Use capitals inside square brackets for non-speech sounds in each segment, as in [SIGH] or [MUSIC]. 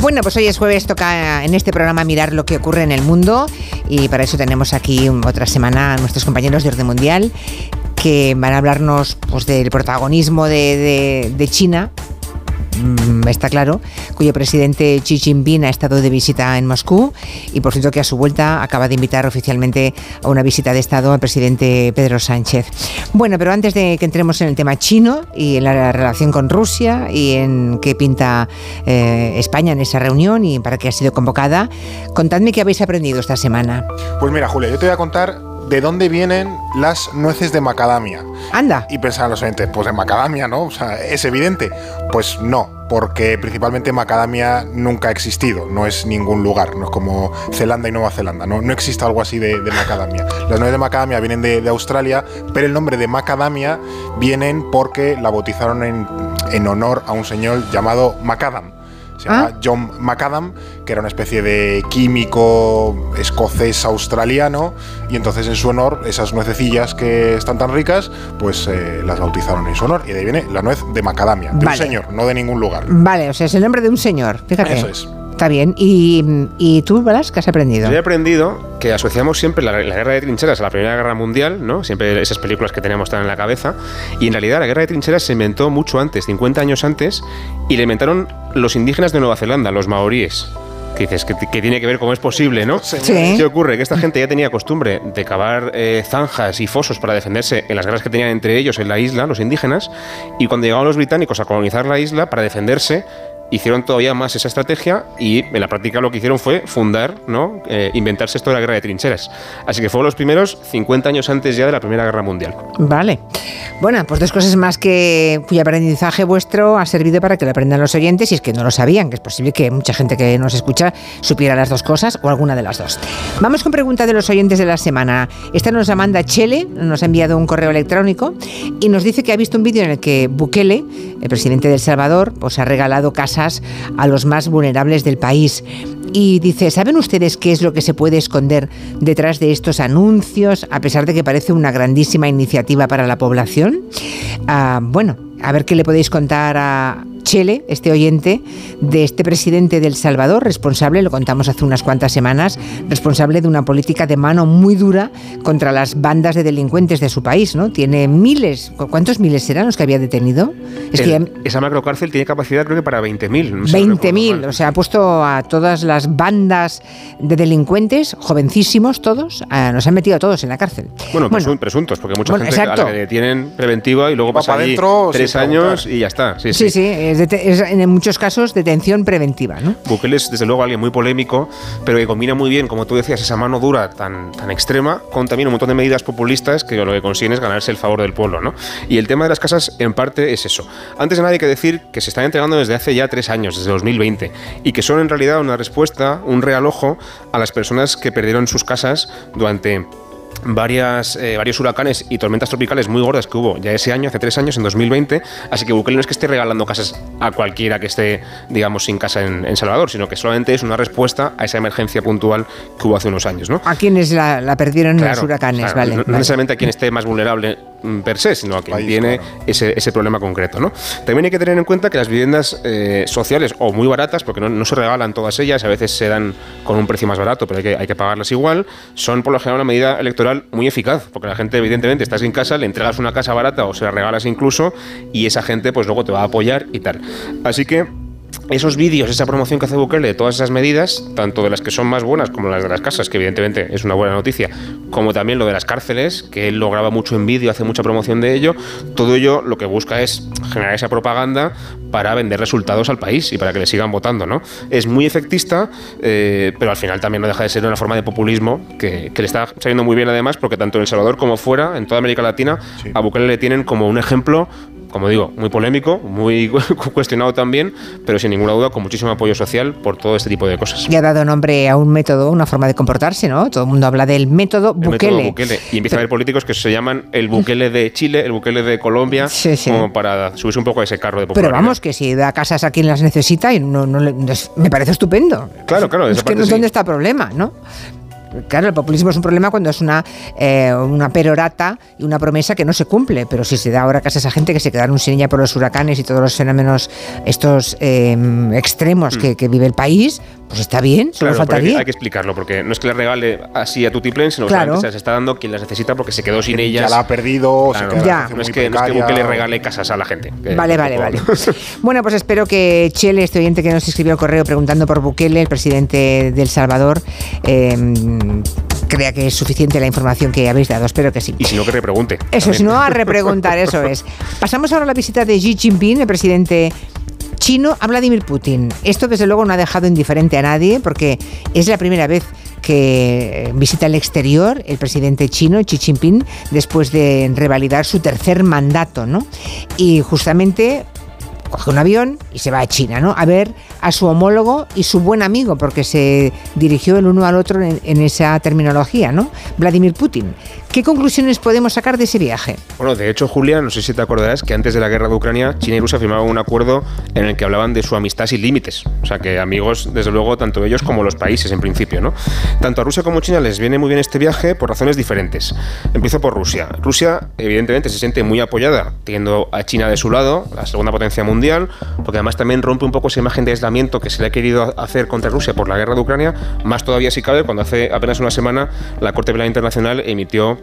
Bueno, pues hoy es jueves, toca en este programa mirar lo que ocurre en el mundo y para eso tenemos aquí otra semana a nuestros compañeros de Orden Mundial que van a hablarnos pues, del protagonismo de, de China está claro, cuyo presidente Xi Jinping ha estado de visita en Moscú y por cierto que a su vuelta acaba de invitar oficialmente a una visita de Estado al presidente Pedro Sánchez. Bueno, pero antes de que entremos en el tema chino y en la relación con Rusia y en qué pinta eh, España en esa reunión y para qué ha sido convocada, contadme qué habéis aprendido esta semana. Pues mira, Julia, yo te voy a contar de dónde vienen las nueces de macadamia. Anda. Y pensaban los oyentes, pues de macadamia, ¿no? O sea, es evidente. Pues no, porque principalmente macadamia nunca ha existido, no es ningún lugar, no es como Zelanda y Nueva Zelanda, no, no existe algo así de, macadamia. Las nueces de macadamia vienen de, Australia, pero el nombre de macadamia vienen porque la bautizaron en, en honor a un señor llamado Macadam se llama ah. John Macadam, que era una especie de químico escocés australiano, y entonces en su honor, esas nuececillas que están tan ricas, pues eh, las bautizaron en su honor, y de ahí viene la nuez de macadamia, de un señor, no de ningún lugar. Vale, o sea, es el nombre de un señor, fíjate. Eso es. Está bien. ¿Y, y tú, Balas, qué has aprendido? Yo he aprendido que asociamos siempre la, guerra de trincheras a la Primera Guerra Mundial, ¿no? Siempre esas películas que tenemos tan en la cabeza. Y en realidad la guerra de trincheras se inventó mucho antes, 50 años antes, y la inventaron los indígenas de Nueva Zelanda, los maoríes que dices que, tiene que ver cómo es posible, ¿no? Sí. ¿Qué ocurre? Que esta gente ya tenía costumbre de cavar eh, zanjas y fosos para defenderse en las guerras que tenían entre ellos en la isla, los indígenas, y cuando llegaban los británicos a colonizar la isla, para defenderse, hicieron todavía más esa estrategia y en la práctica lo que hicieron fue fundar, ¿no? Eh, inventarse esto de la guerra de trincheras. Así que fueron los primeros 50 años antes ya de la Primera Guerra Mundial. Vale. Bueno, pues dos cosas más que cuyo aprendizaje vuestro ha servido para que lo aprendan los oyentes y es que no lo sabían, que es posible que mucha gente que nos escucha supiera las dos cosas o alguna de las dos. Vamos con pregunta de los oyentes de la semana. Esta nos la manda Chele, nos ha enviado un correo electrónico y nos dice que ha visto un vídeo en el que Bukele, el presidente de El Salvador, pues ha regalado casa a los más vulnerables del país. Y dice, ¿saben ustedes qué es lo que se puede esconder detrás de estos anuncios, a pesar de que parece una grandísima iniciativa para la población? Ah, bueno, a ver qué le podéis contar a, Chele, este oyente, de este presidente del Salvador, responsable, lo contamos hace unas cuantas semanas, responsable de una política de mano muy dura contra las bandas de delincuentes de su país, ¿no? Tiene miles, ¿cuántos miles serán los que había detenido? Es que esa macrocárcel tiene capacidad creo que para 20.000. No 20.000, o sea, ha puesto a todas las bandas de delincuentes, jovencísimos todos, nos han metido a todos en la cárcel. Bueno, presuntos, porque mucha gente a la que detienen preventiva y luego pasa allí tres años y ya está. Sí, sí, sí es, en muchos casos detención preventiva. ¿no? Bukele es desde luego alguien muy polémico, pero que combina muy bien, como tú decías, esa mano dura tan, tan extrema con también un montón de medidas populistas que lo que consiguen es ganarse el favor del pueblo. ¿no? Y el tema de las casas en parte es eso. Antes de nada hay que decir que se están entregando desde hace ya tres años, desde 2020, y que son en realidad una respuesta, un realojo a las personas que perdieron sus casas durante varias, eh, varios huracanes y tormentas tropicales muy gordas que hubo ya ese año, hace tres años, en 2020. Así que Bukele no es que esté regalando casas a cualquiera que esté, digamos, sin casa en, Salvador, sino que solamente es una respuesta a esa emergencia puntual que hubo hace unos años. ¿no? A quienes la, perdieron en los huracanes, vale. No, necesariamente a quien esté más vulnerable mm, per se, sino a quien tiene ese, ese, problema concreto. ¿no? También hay que tener en cuenta que las viviendas eh, sociales o muy baratas, porque no, no, se regalan todas ellas, a veces se dan con un precio más barato, pero hay que, hay que pagarlas igual, son por lo general una medida electoral muy eficaz, porque la gente evidentemente está sin casa, le entregas una casa barata o se la regalas incluso y esa gente pues luego te va a apoyar y tal. Así que esos vídeos, esa promoción que hace Bukele de todas esas medidas, tanto de las que son más buenas como las de las casas, que evidentemente es una buena noticia, como también lo de las cárceles, que él lo graba mucho en vídeo, hace mucha promoción de ello, todo ello lo que busca es generar esa propaganda para vender resultados al país y para que le sigan votando, ¿no? Es muy efectista, eh, pero al final también no deja de ser una forma de populismo que, le está saliendo muy bien además, porque tanto en El Salvador como fuera, en toda América Latina, a Bukele le tienen como un ejemplo como digo, muy polémico, muy [LAUGHS] cuestionado también, pero sin ninguna duda con muchísimo apoyo social por todo este tipo de cosas. Y ha dado nombre a un método, una forma de comportarse, ¿no? Todo el mundo habla del método Bukele. Y empieza a haber políticos que se llaman el Bukele de Chile, el Bukele de Colombia, [LAUGHS] como para subirse un poco a ese carro de popularidad. Pero vamos, que si da casas a quien las necesita, y no, me parece estupendo. Claro, claro. Es que no es donde está el problema, ¿no? Claro, el populismo es un problema cuando es una, eh, una perorata y una promesa que no se cumple, pero si se da ahora casi a esa gente que se quedaron sin ella por los huracanes y todos los fenómenos estos em, extremos mm. que, vive el país, pues está bien, solo faltaría. Hay que, explicarlo, porque no es que le regale así a tu tiplén, sino que se está dando quien las necesita porque se quedó sin ellas. Ya la ha perdido, ya. No, es que, no, es que, le regale casas a la gente. Vale, vale, vale. [LAUGHS] bueno, pues espero que Chele, este oyente que nos escribió el correo preguntando por Bukele, el presidente de El Salvador, em, crea que es suficiente la información que habéis dado. Espero que sí. Y si no, que repregunte. Eso, si no, a [LAUGHS] repreguntar, eso es. Pasamos ahora a la visita de Xi Jinping, el presidente chino, a Vladimir Putin. Esto, desde luego, no ha dejado indiferente a nadie porque es la primera vez que visita el exterior el presidente chino Xi Jinping después de revalidar su tercer mandato, ¿no? Y justamente coge un avión y se va a China, ¿no? A ver a su homólogo y su buen amigo, porque se dirigió el uno al otro en, en esa terminología, ¿no? Vladimir Putin. ¿Qué conclusiones podemos sacar de ese viaje? Bueno, de hecho, Julia, no sé si te acordarás que antes de la guerra de Ucrania, China y Rusia firmaban un acuerdo en el que hablaban de su amistad sin límites. O sea, que amigos, desde luego, tanto ellos como los países en principio, ¿no? Tanto a Rusia como a China les viene muy bien este viaje por razones diferentes. Empiezo por Rusia. Rusia, evidentemente, se siente muy apoyada, teniendo a China de su lado, la segunda potencia mundial, porque además también rompe un poco esa imagen de aislamiento que se le ha querido hacer contra Rusia por la guerra de Ucrania, más todavía si cabe, cuando hace apenas una semana la Corte Penal Internacional emitió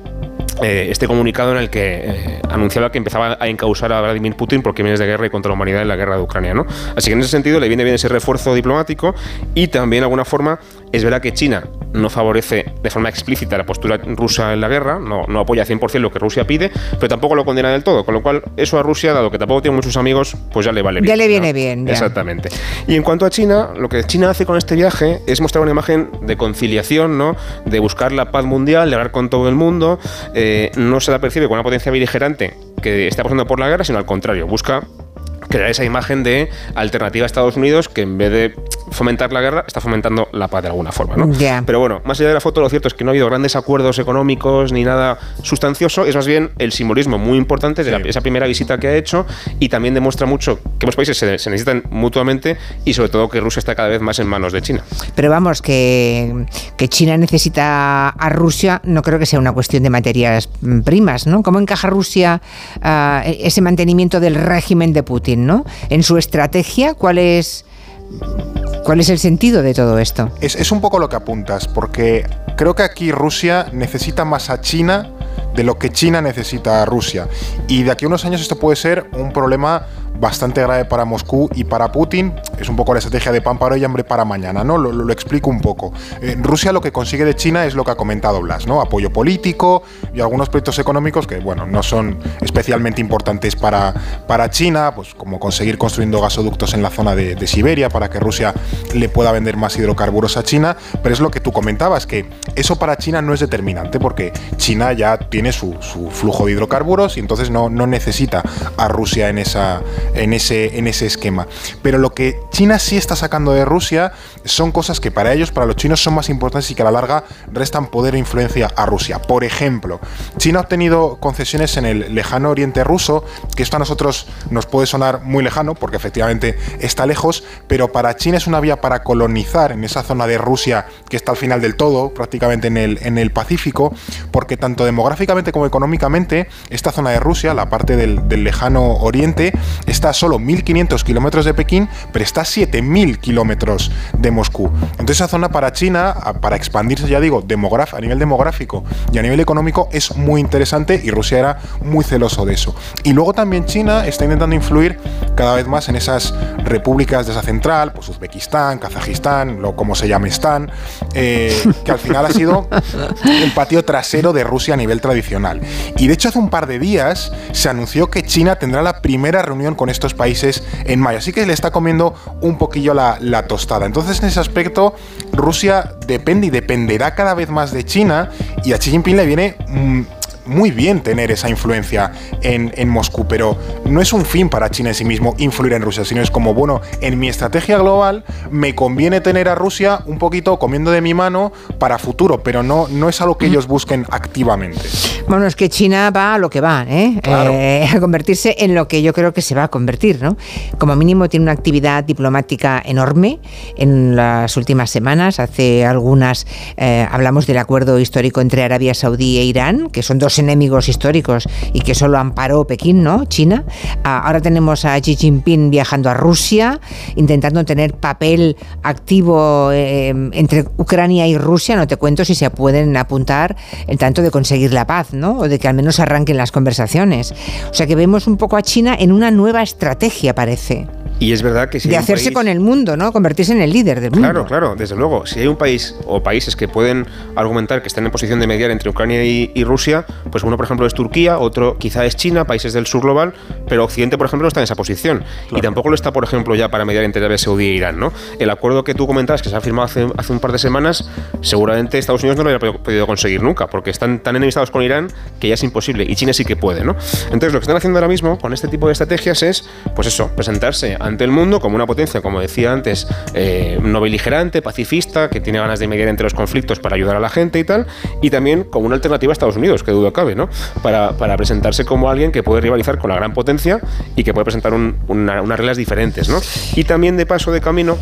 eh, este comunicado en el que eh, anunciaba que empezaba a encausar a Vladimir Putin por crímenes de guerra y contra la humanidad en la guerra de Ucrania. ¿no? Así que en ese sentido le viene bien ese refuerzo diplomático y también de alguna forma es verdad que China no favorece de forma explícita la postura rusa en la guerra, no, no apoya 100% lo que Rusia pide, pero tampoco lo condena del todo, con lo cual eso a Rusia, dado que tampoco tiene muchos amigos, pues ya le vale bien. Ya le viene bien. Exactamente. Y en cuanto a China, lo que China hace con este viaje es mostrar una imagen de conciliación, ¿no? de buscar la paz mundial, de hablar con todo el mundo, eh, no se la percibe como una potencia beligerante que está pasando por la guerra, sino al contrario, busca crear esa imagen de alternativa a Estados Unidos que en vez de fomentar la guerra está fomentando la paz de alguna forma. ¿no? Pero bueno, más allá de la foto, lo cierto es que no ha habido grandes acuerdos económicos ni nada sustancioso, es más bien el simbolismo muy importante de esa primera visita que ha hecho y también demuestra mucho que los países se, necesitan mutuamente y sobre todo que Rusia está cada vez más en manos de China. Pero vamos, que, que China necesita a Rusia no creo que sea una cuestión de materias primas, ¿no? ¿Cómo encaja Rusia uh, ese mantenimiento del régimen de Putin? En su estrategia, ¿cuál es, cuál es el sentido de todo esto? Es, es un poco lo que apuntas, porque creo que aquí Rusia necesita más a China de lo que China necesita a Rusia. Y de aquí a unos años esto puede ser un problema bastante grave para Moscú y para Putin. Es un poco la estrategia de pan para hoy y hambre para mañana, ¿no? Lo, explico un poco. Eh, Rusia lo que consigue de China es lo que ha comentado Blas, ¿no? Apoyo político y algunos proyectos económicos que, bueno, no son especialmente importantes para, para China, pues como conseguir construyendo gasoductos en la zona de, Siberia para que Rusia le pueda vender más hidrocarburos a China, pero es lo que tú comentabas, que eso para China no es determinante porque China ya tiene su, flujo de hidrocarburos y entonces no, no necesita a Rusia en esa en ese, en ese esquema. Pero lo que China sí está sacando de Rusia son cosas que para ellos, para los chinos, son más importantes y que a la larga restan poder e influencia a Rusia. Por ejemplo, China ha obtenido concesiones en el lejano oriente ruso, que esto a nosotros nos puede sonar muy lejano, porque efectivamente está lejos, pero para China es una vía para colonizar en esa zona de Rusia que está al final del todo, prácticamente en el, en el Pacífico, porque tanto demográficamente como económicamente, esta zona de Rusia, la parte del, del lejano oriente, está a solo 1.500 kilómetros de Pekín, pero está a 7.000 kilómetros de Moscú. Entonces esa zona para China, para expandirse, ya digo, a nivel demográfico y a nivel económico, es muy interesante y Rusia era muy celoso de eso. Y luego también China está intentando influir cada vez más en esas repúblicas de esa central, pues Uzbekistán, Kazajistán, lo como se llame Stan, eh, que al final ha sido el patio trasero de Rusia a nivel tradicional. Y de hecho hace un par de días se anunció que China tendrá la primera reunión con estos países en mayo. Así que le está comiendo un poquillo la, tostada. Entonces, en ese aspecto, Rusia depende y dependerá cada vez más de China y a Xi Jinping le viene... Mm, muy bien tener esa influencia en, en, Moscú, pero no es un fin para China en sí mismo influir en Rusia, sino es como, bueno, en mi estrategia global me conviene tener a Rusia un poquito comiendo de mi mano para futuro, pero no, no es algo que ellos busquen activamente. Bueno, es que China va a lo que va, ¿eh? eh a convertirse en lo que yo creo que se va a convertir, ¿no? Como mínimo tiene una actividad diplomática enorme en las últimas semanas. Hace algunas eh, hablamos del acuerdo histórico entre Arabia Saudí e Irán, que son dos enemigos históricos y que solo amparó Pekín, ¿no? China. Ah, ahora tenemos a Xi Jinping viajando a Rusia, intentando tener papel activo eh, entre Ucrania y Rusia. No te cuento si se pueden apuntar en tanto de conseguir la paz, ¿no? O de que al menos arranquen las conversaciones. O sea que vemos un poco a China en una nueva estrategia, parece. Y es verdad que si de hacerse con el mundo, ¿no? Convertirse en el líder del mundo. Claro, claro, desde luego. Si hay un país o países que pueden argumentar que están en posición de mediar entre Ucrania y, Rusia, pues uno, por ejemplo, es Turquía, otro quizá es China, países del sur global, pero Occidente, por ejemplo, no está en esa posición. Y tampoco lo está, por ejemplo, ya para mediar entre Arabia Saudí e Irán, ¿no? El acuerdo que tú comentabas, que se ha firmado hace, hace un par de semanas, seguramente Estados Unidos no lo habría podido conseguir nunca, porque están tan enemistados con Irán que ya es imposible. Y China sí que puede, ¿no? Entonces, lo que están haciendo ahora mismo con este tipo de estrategias es, pues eso, presentarse ante el mundo como una potencia, como decía antes, eh, no beligerante, pacifista, que tiene ganas de mediar entre los conflictos para ayudar a la gente y tal, y también como una alternativa a Estados Unidos, que duda cabe, ¿no? Para, para presentarse como alguien que puede rivalizar con la gran potencia y que puede presentar unas reglas diferentes, ¿no? Y también de paso de camino,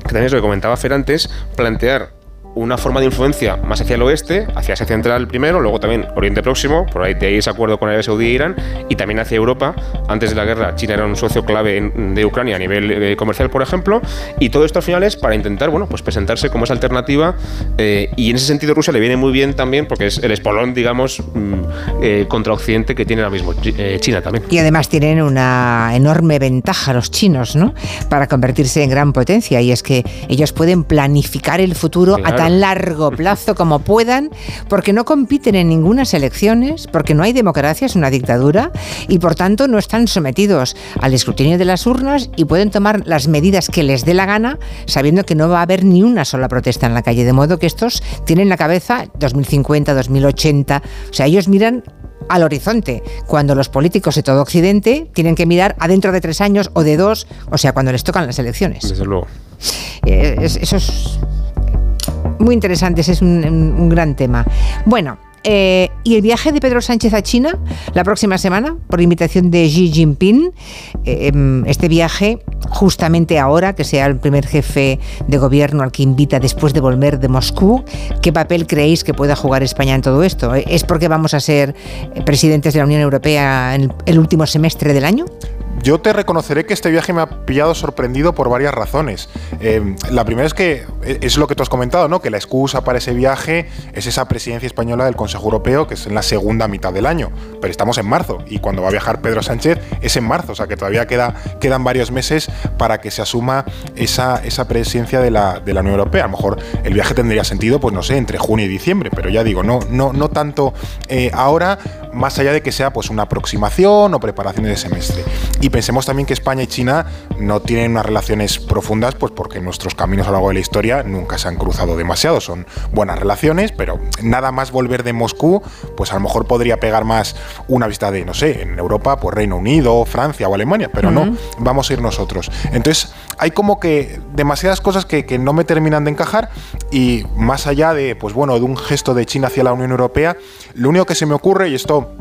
que también es lo que comentaba Fer antes, plantear una forma de influencia más hacia el oeste, hacia Asia Central primero, luego también Oriente Próximo, por ahí de ahí ese acuerdo con Arabia Saudí e Irán, y también hacia Europa. Antes de la guerra, China era un socio clave de Ucrania a nivel eh, comercial, por ejemplo, y todo esto al final es para intentar, bueno, pues presentarse como esa alternativa, eh, y en ese sentido Rusia le viene muy bien también, porque es el espolón, digamos, mm, eh, contra Occidente que tiene ahora mismo China también. Y además tienen una enorme ventaja los chinos, ¿no? Para convertirse en gran potencia, y es que ellos pueden planificar el futuro a tan largo plazo como puedan, porque no compiten en ninguna elecciones, porque no hay democracia, es una dictadura, y por tanto no están sometidos al escrutinio de las urnas y pueden tomar las medidas que les dé la gana, sabiendo que no va a haber ni una sola protesta en la calle. De modo que estos tienen la cabeza 2050, 2080, o sea, ellos miran al horizonte, cuando los políticos de todo Occidente tienen que mirar adentro de tres años o de dos, o sea, cuando les tocan las elecciones. Desde luego. Eh, eso es muy interesante, ese es un, gran tema. Bueno, eh, y el viaje de Pedro Sánchez a China la próxima semana, por invitación de Xi Jinping. Eh, em, este viaje, justamente ahora, que sea el primer jefe de gobierno al que invita después de volver de Moscú, ¿qué papel creéis que pueda jugar España en todo esto? ¿Es porque vamos a ser presidentes de la Unión Europea en el último semestre del año? Yo te reconoceré que este viaje me ha pillado sorprendido por varias razones. Eh, la primera es que eh, es lo que tú has comentado, ¿no? Que la excusa para ese viaje es esa presidencia española del Consejo Europeo, que es en la segunda mitad del año. Pero estamos en marzo y cuando va a viajar Pedro Sánchez es en marzo, o sea que todavía queda, quedan varios meses para que se asuma esa, esa presidencia de la, de la Unión Europea. A lo mejor el viaje tendría sentido, pues no sé, entre junio y diciembre, pero ya digo, no, no, no tanto eh, ahora, más allá de que sea pues una aproximación o preparación de semestre. Pensemos también que España y China no tienen unas relaciones profundas, pues porque nuestros caminos a lo largo de la historia nunca se han cruzado demasiado. Son buenas relaciones, pero nada más volver de Moscú, pues a lo mejor podría pegar más una visita de, no sé, en Europa, pues Reino Unido, Francia o Alemania, pero no, vamos a ir nosotros. Entonces, hay como que demasiadas cosas que, que no me terminan de encajar y más allá de, pues bueno, de un gesto de China hacia la Unión Europea, lo único que se me ocurre, y esto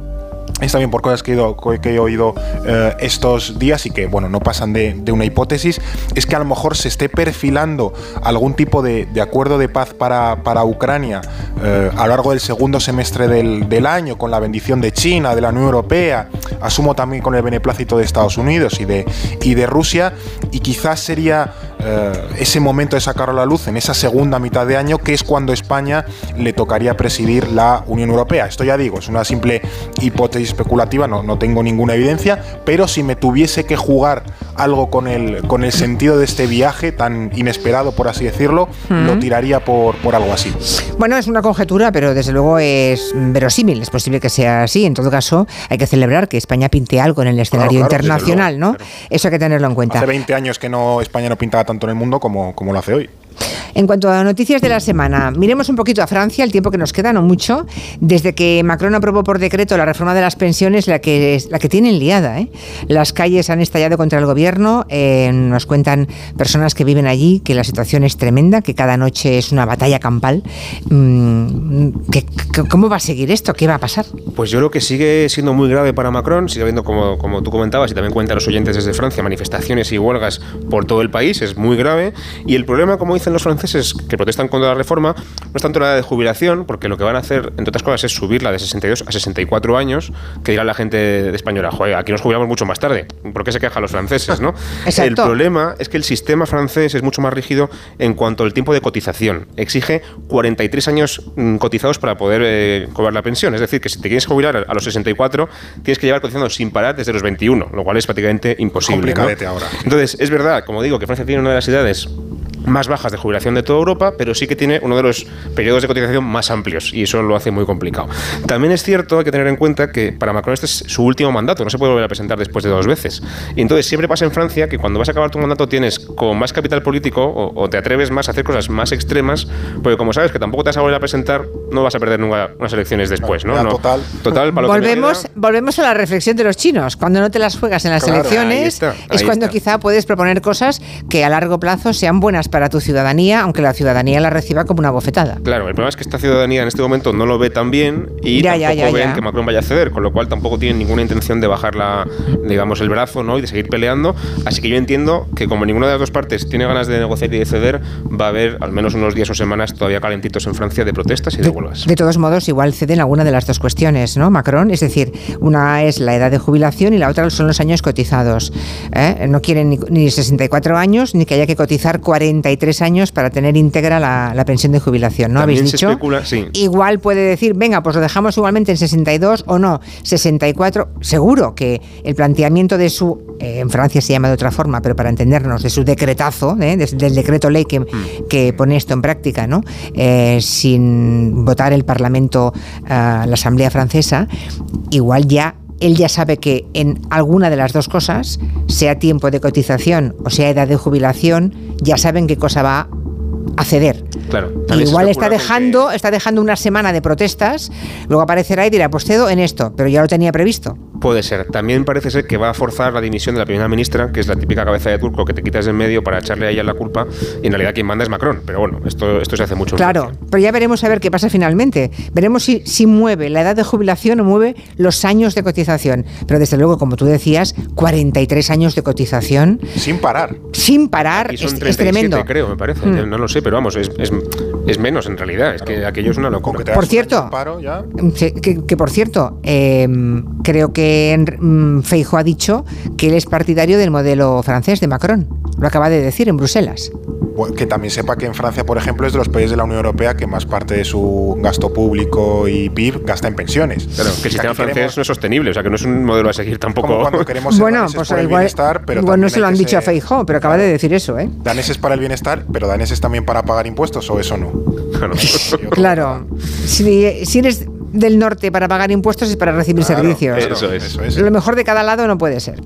es también por cosas que he, oído eh, estos días y que, bueno, no pasan de, una hipótesis, es que a lo mejor se esté perfilando algún tipo de, acuerdo de paz para, para Ucrania eh, a lo largo del segundo semestre del, año, con la bendición de China, de la Unión Europea, asumo también con el beneplácito de Estados Unidos y de, y de Rusia, y quizás sería eh, ese momento de sacarlo a la luz en esa segunda mitad de año, que es cuando España le tocaría presidir la Unión Europea. Esto ya digo, es una simple hipótesis especulativa, no, no tengo ninguna evidencia, pero si me tuviese que jugar algo con el, con el sentido de este viaje tan inesperado, por así decirlo, lo tiraría por, por algo así. Bueno, es una conjetura, pero desde luego es verosímil, es posible que sea así. En todo caso, hay que celebrar que España pinte algo en el escenario internacional, ¿no? Eso hay que tenerlo en cuenta. Hace 20 años que no España no pintaba tanto en el mundo como, como lo hace hoy. En cuanto a noticias de la semana, miremos un poquito a Francia, el tiempo que nos queda, no mucho. Desde que Macron aprobó por decreto la reforma de las pensiones, la que, la que tienen liada. ¿eh? Las calles han estallado contra el gobierno. Eh, nos cuentan personas que viven allí que la situación es tremenda, que cada noche es una batalla campal. Mm, ¿Cómo va a seguir esto? ¿Qué va a pasar? Pues yo creo que sigue siendo muy grave para Macron. Sigue habiendo, como, como tú comentabas y también cuentan los oyentes desde Francia, manifestaciones y huelgas por todo el país. Es muy grave. Y el problema, como los franceses que protestan contra la reforma, no es tanto la de jubilación, porque lo que van a hacer, entre otras cosas, es subirla de 62 a 64 años, que dirá la gente de española, joder, aquí nos jubilamos mucho más tarde. ¿Por qué se quejan los franceses, no? [LAUGHS] El problema es que el sistema francés es mucho más rígido en cuanto al tiempo de cotización. Exige 43 años mm, cotizados para poder eh, cobrar la pensión. Es decir, que si te quieres jubilar a los 64, tienes que llevar cotizando sin parar desde los 21, lo cual es prácticamente imposible. ahora. Entonces, es verdad, como digo, que Francia tiene una de las edades más bajas de jubilación de toda Europa, pero sí que tiene uno de los periodos de cotización más amplios y eso lo hace muy complicado. También es cierto, hay que tener en cuenta que para Macron este es su último mandato, no se puede volver a presentar después de dos veces. Y entonces siempre pasa en Francia que cuando vas a acabar tu mandato tienes con más capital político o, te atreves más a hacer cosas más extremas, porque como sabes que tampoco te vas a volver a presentar, no vas a perder nunca unas elecciones después, ¿no? total. Total, volvemos, volvemos a la reflexión de los chinos. Cuando no te las juegas en las elecciones, es cuando quizá puedes proponer cosas que a largo plazo sean buenas para tu ciudadanía aunque la ciudadanía la reciba como una bofetada. Claro, el problema es que esta ciudadanía en este momento no lo ve tan bien y tampoco ven que Macron vaya a ceder, con lo cual tampoco tienen ninguna intención de bajar la, digamos, el brazo ¿no? y de seguir peleando. Así que yo entiendo que como ninguna de las dos partes tiene ganas de negociar y de ceder, va a haber al menos unos días o semanas todavía calentitos en Francia de protestas y de, huelgas. De todos modos, igual ceden alguna de las dos cuestiones, ¿no, Macron? Es decir, una es la edad de jubilación y la otra son los años cotizados. ¿eh? No quieren ni, ni 64 años ni que haya que cotizar 43 años para tener íntegra la, pensión de jubilación, ¿no? Habéis dicho. Igual puede decir, venga, pues lo dejamos igualmente en 62 o no, 64. Seguro que el planteamiento de su, eh, en Francia se llama de otra forma, pero para entendernos, de su decretazo, ¿eh? del decreto ley que, mm. que, pone esto en práctica, ¿no? Eh, sin votar el Parlamento, la Asamblea Francesa, igual ya él ya sabe que en alguna de las dos cosas, sea tiempo de cotización o sea edad de jubilación, ya saben qué cosa va a ceder. Claro. Igual está dejando, está dejando una semana de protestas, luego aparecerá y dirá, pues cedo en esto, pero ya lo tenía previsto. Puede ser. También parece ser que va a forzar la dimisión de la primera ministra, que es la típica cabeza de turco que te quitas de en medio para echarle a ella la culpa, y en realidad quien manda es Macron. Pero bueno, esto, esto se hace mucho. Claro, pero ya veremos a ver qué pasa finalmente. Veremos si, si mueve la edad de jubilación o mueve los años de cotización. Pero desde luego, como tú decías, 43 años de cotización. Sin parar. Sin parar. es, tremendo. creo, me parece. Mm. No lo sé, pero vamos, es, es, menos en realidad. Es que aquello es una locura. Por cierto, que, por cierto, em, creo que Mm, Feijo ha dicho que él es partidario del modelo francés de Macron. Lo acaba de decir en Bruselas. Que también sepa que en Francia, por ejemplo, es de los países de la Unión Europea que más parte de su gasto público y PIB gasta en pensiones. Claro, que el sistema francés no es sostenible, o sea que no es un modelo a seguir tampoco. cuando queremos bueno, pues igual, bienestar, pero igual no se lo han dicho a Feijo, pero acaba de decir eso, ¿eh? Daneses para el bienestar, pero daneses también para pagar impuestos o eso no. [LAUGHS] claro, si, si eres del norte para pagar impuestos y para recibir servicios. Eso es, eso es. Lo mejor de cada lado no puede ser.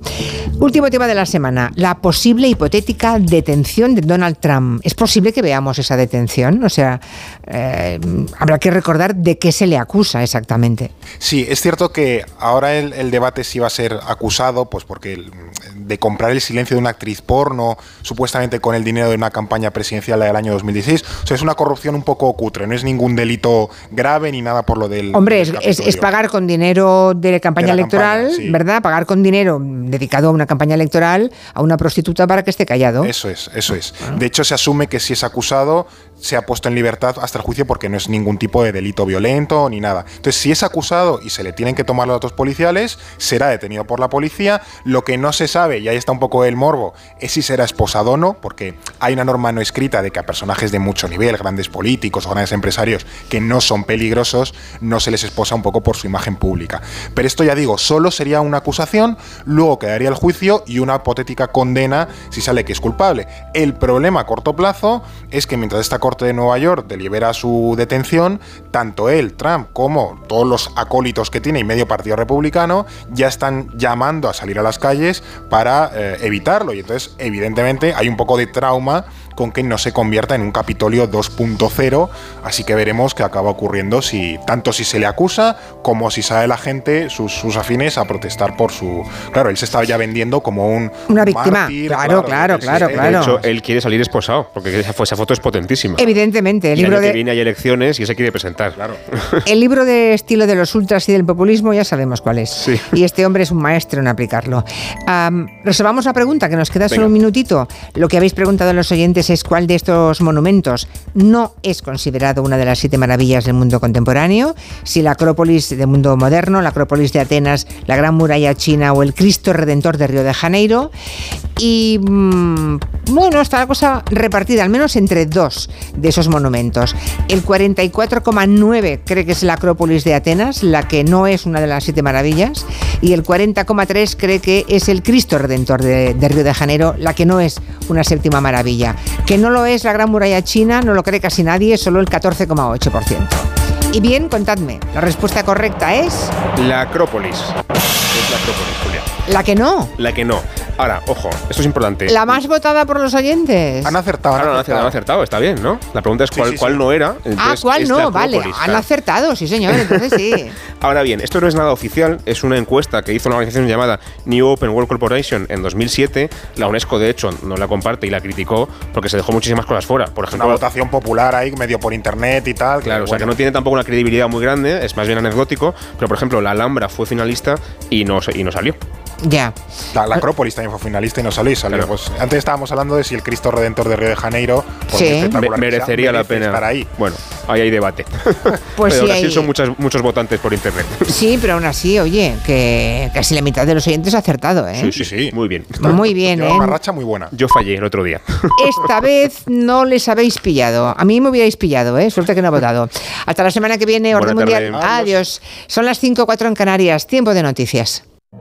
Último tema de la semana, la posible hipotética detención de Donald Trump. ¿Es posible que veamos esa detención? O sea, eh, habrá que recordar de qué se le acusa exactamente. Sí, es cierto que ahora el, debate si va a ser acusado, pues porque de comprar el silencio de una actriz porno, supuestamente con el dinero de una campaña presidencial del año 2016. O sea, es una corrupción un poco cutre, no es ningún delito grave ni nada por lo del Hombre, es, pagar con dinero de campaña electoral, ¿verdad? Pagar con dinero dedicado a una campaña electoral a una prostituta para que esté callado. Eso es, eso es. De hecho, se asume que si es acusado, se ha puesto en libertad hasta el juicio porque no es ningún tipo de delito violento ni nada. Entonces, si es acusado y se le tienen que tomar los datos policiales, será detenido por la policía. Lo que no se sabe, y ahí está un poco el morbo, es si será esposado o no, porque hay una norma no escrita de que a personajes de mucho nivel, grandes políticos o grandes empresarios que no son peligrosos, no se les esposa un poco por su imagen pública. Pero esto ya digo, solo sería una acusación, luego quedaría el juicio y una hipotética condena si sale que es culpable. El problema a corto plazo es que mientras esta de Nueva York delibera su detención, tanto él, Trump, como todos los acólitos que tiene y medio partido republicano ya están llamando a salir a las calles para eh, evitarlo. Y entonces, evidentemente, hay un poco de trauma con que no se convierta en un Capitolio 2.0, así que veremos qué acaba ocurriendo si tanto si se le acusa como si sale la gente, sus, sus afines, a protestar por su... Claro, él se estaba ya vendiendo como un... Una víctima. claro, claro, claro, claro. De hecho, él quiere salir esposado, porque esa, foto es potentísima. Evidentemente. El libro de... que viene hay elecciones y se quiere presentar. Claro. [LAUGHS] El libro de estilo de los ultras y del populismo ya sabemos cuál es. Y este hombre es un maestro en aplicarlo. reservamos la pregunta, que nos queda solo un minutito. Lo que habéis preguntado a los oyentes cuál de estos monumentos no es considerado una de las siete maravillas del mundo contemporáneo. Si la Acrópolis del mundo moderno, la Acrópolis de Atenas, la Gran Muralla China o el Cristo Redentor de Río de Janeiro. Y mm, bueno, está la cosa repartida al menos entre dos de esos monumentos. El 44,9 cree que es la Acrópolis de Atenas, la que no es una de las siete maravillas, y el 40,3 cree que es el Cristo Redentor de, de, Río de Janeiro, la que no es una séptima maravilla. Que no lo es la Gran Muralla China, no lo cree casi nadie, solo el 14,8%. Y bien, contadme, la respuesta correcta es... La Acrópolis. Es la Acrópolis, Julia. La que no. La que no. Ahora, ojo, esto es importante. La más votada por los oyentes. Han acertado. Han, acertado. han acertado, está bien, ¿no? La pregunta es cuál, cuál no era. ah, cuál no, vale. Han acertado, sí, señor, entonces sí. [LAUGHS] Ahora bien, esto no es nada oficial, es una encuesta que hizo una organización llamada New Open World Corporation en 2007. La UNESCO, de hecho, no la comparte y la criticó porque se dejó muchísimas cosas fuera. Por ejemplo, una votación popular ahí, medio por internet y tal. Claro, o sea que no tiene tampoco una credibilidad muy grande, es más bien anecdótico. Pero, por ejemplo, la Alhambra fue finalista y no, y no salió. Ya. La, Acrópolis también fue finalista y no salió. salió. Pues, antes estábamos hablando de si el Cristo Redentor de Río de Janeiro sí. merecería la pena estar ahí. Bueno, ahí hay debate. [LAUGHS] Pues pero sí, son muchos, muchos votantes por internet. Sí, pero aún así, oye, que casi la mitad de los oyentes ha acertado, ¿eh? Sí, sí, sí. Muy bien. Muy bien, ¿eh? Una racha muy buena. Yo fallé el otro día. [LAUGHS] Esta vez no les habéis pillado. A mí me hubierais pillado, ¿eh? Suerte que no he votado. Hasta la semana que viene, Orden Mundial. Adiós. Son las 5 4 en Canarias. Tiempo de noticias.